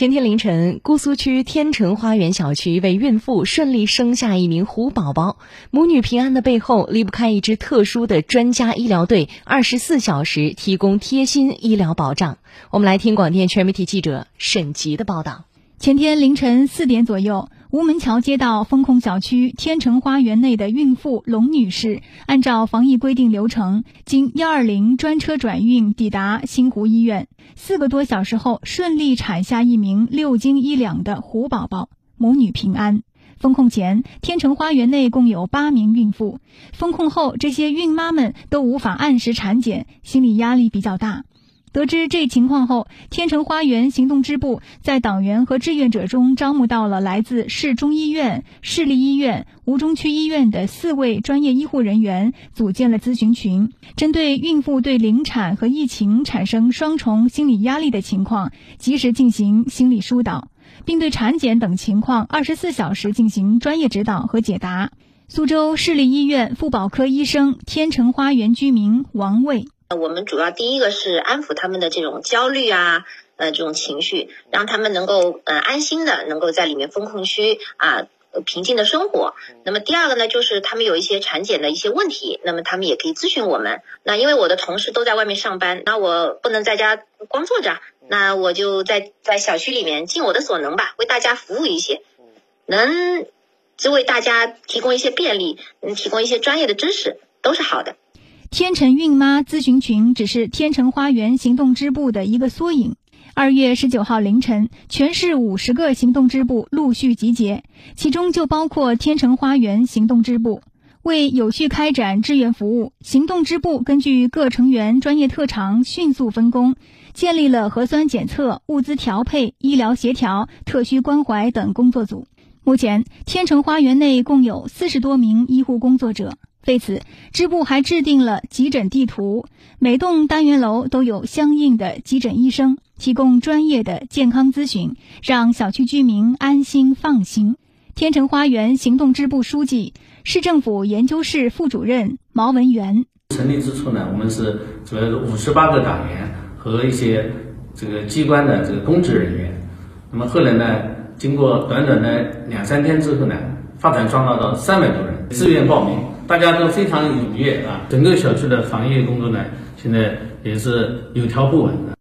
前天凌晨，姑苏区天成花园小区一位孕妇顺利生下一名虎宝宝，母女平安的背后离不开一支特殊的专家医疗队，二十四小时提供贴心医疗保障。我们来听广电全媒体记者沈吉的报道。前天凌晨四点左右，吴门桥街道风控小区天成花园内的孕妇龙女士，按照防疫规定流程，经幺二零专车转运抵达新湖医院。四个多小时后，顺利产下一名六斤一两的虎宝宝，母女平安。封控前，天成花园内共有八名孕妇。封控后，这些孕妈们都无法按时产检，心理压力比较大。得知这一情况后，天成花园行动支部在党员和志愿者中招募到了来自市中医院、市立医院、吴中区医院的四位专业医护人员，组建了咨询群，针对孕妇对临产和疫情产生双重心理压力的情况，及时进行心理疏导，并对产检等情况二十四小时进行专业指导和解答。苏州市立医院妇保科医生、天成花园居民王卫。我们主要第一个是安抚他们的这种焦虑啊，呃，这种情绪，让他们能够呃安心的能够在里面风控区啊平静的生活。那么第二个呢，就是他们有一些产检的一些问题，那么他们也可以咨询我们。那因为我的同事都在外面上班，那我不能在家光坐着，那我就在在小区里面尽我的所能吧，为大家服务一些，能就为大家提供一些便利，能提供一些专业的知识，都是好的。天成孕妈咨询群只是天成花园行动支部的一个缩影。二月十九号凌晨，全市五十个行动支部陆续集结，其中就包括天成花园行动支部。为有序开展志愿服务，行动支部根据各成员专业特长，迅速分工，建立了核酸检测、物资调配、医疗协调、特需关怀等工作组。目前，天成花园内共有四十多名医护工作者。为此，支部还制定了急诊地图，每栋单元楼都有相应的急诊医生，提供专业的健康咨询，让小区居民安心放心。天成花园行动支部书记、市政府研究室副主任毛文元：成立之初呢，我们是主要是五十八个党员和一些这个机关的这个公职人员，那么后来呢，经过短短的两三天之后呢，发展壮大到三百多人自愿报名。大家都非常踊跃啊！整个小区的防疫工作呢，现在也是有条不紊的。